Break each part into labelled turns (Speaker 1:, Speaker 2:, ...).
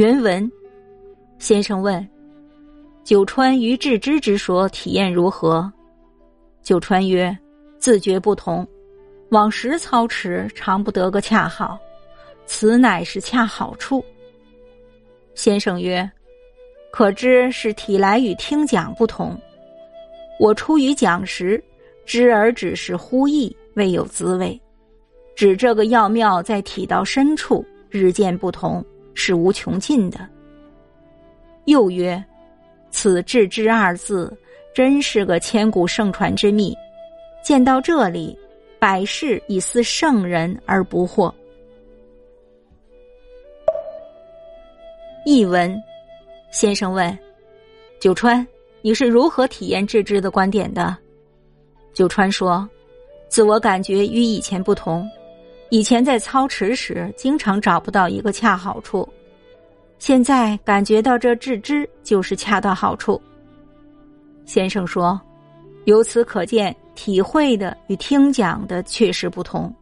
Speaker 1: 原文，先生问：“九川于致知之说体验如何？”九川曰：“自觉不同，往时操持常不得个恰好，此乃是恰好处。”先生曰：“可知是体来与听讲不同。我出于讲时，知而只是呼意，未有滋味。指这个要妙在体到深处，日渐不同，是无穷尽的。”又曰：“此致知二字，真是个千古盛传之秘。见到这里，百世以思圣人而不惑。”译文，先生问：“九川，你是如何体验致知的观点的？”九川说：“自我感觉与以前不同，以前在操持时经常找不到一个恰好处，现在感觉到这致知就是恰到好处。”先生说：“由此可见，体会的与听讲的确实不同。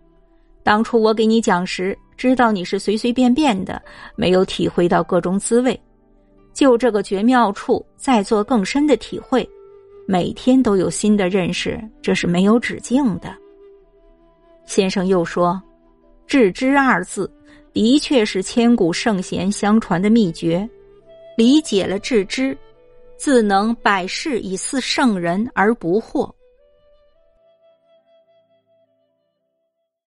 Speaker 1: 当初我给你讲时。”知道你是随随便便的，没有体会到各种滋味，就这个绝妙处再做更深的体会，每天都有新的认识，这是没有止境的。先生又说：“致知二字，的确是千古圣贤相传的秘诀。理解了致知，自能百世以似圣人而不惑。”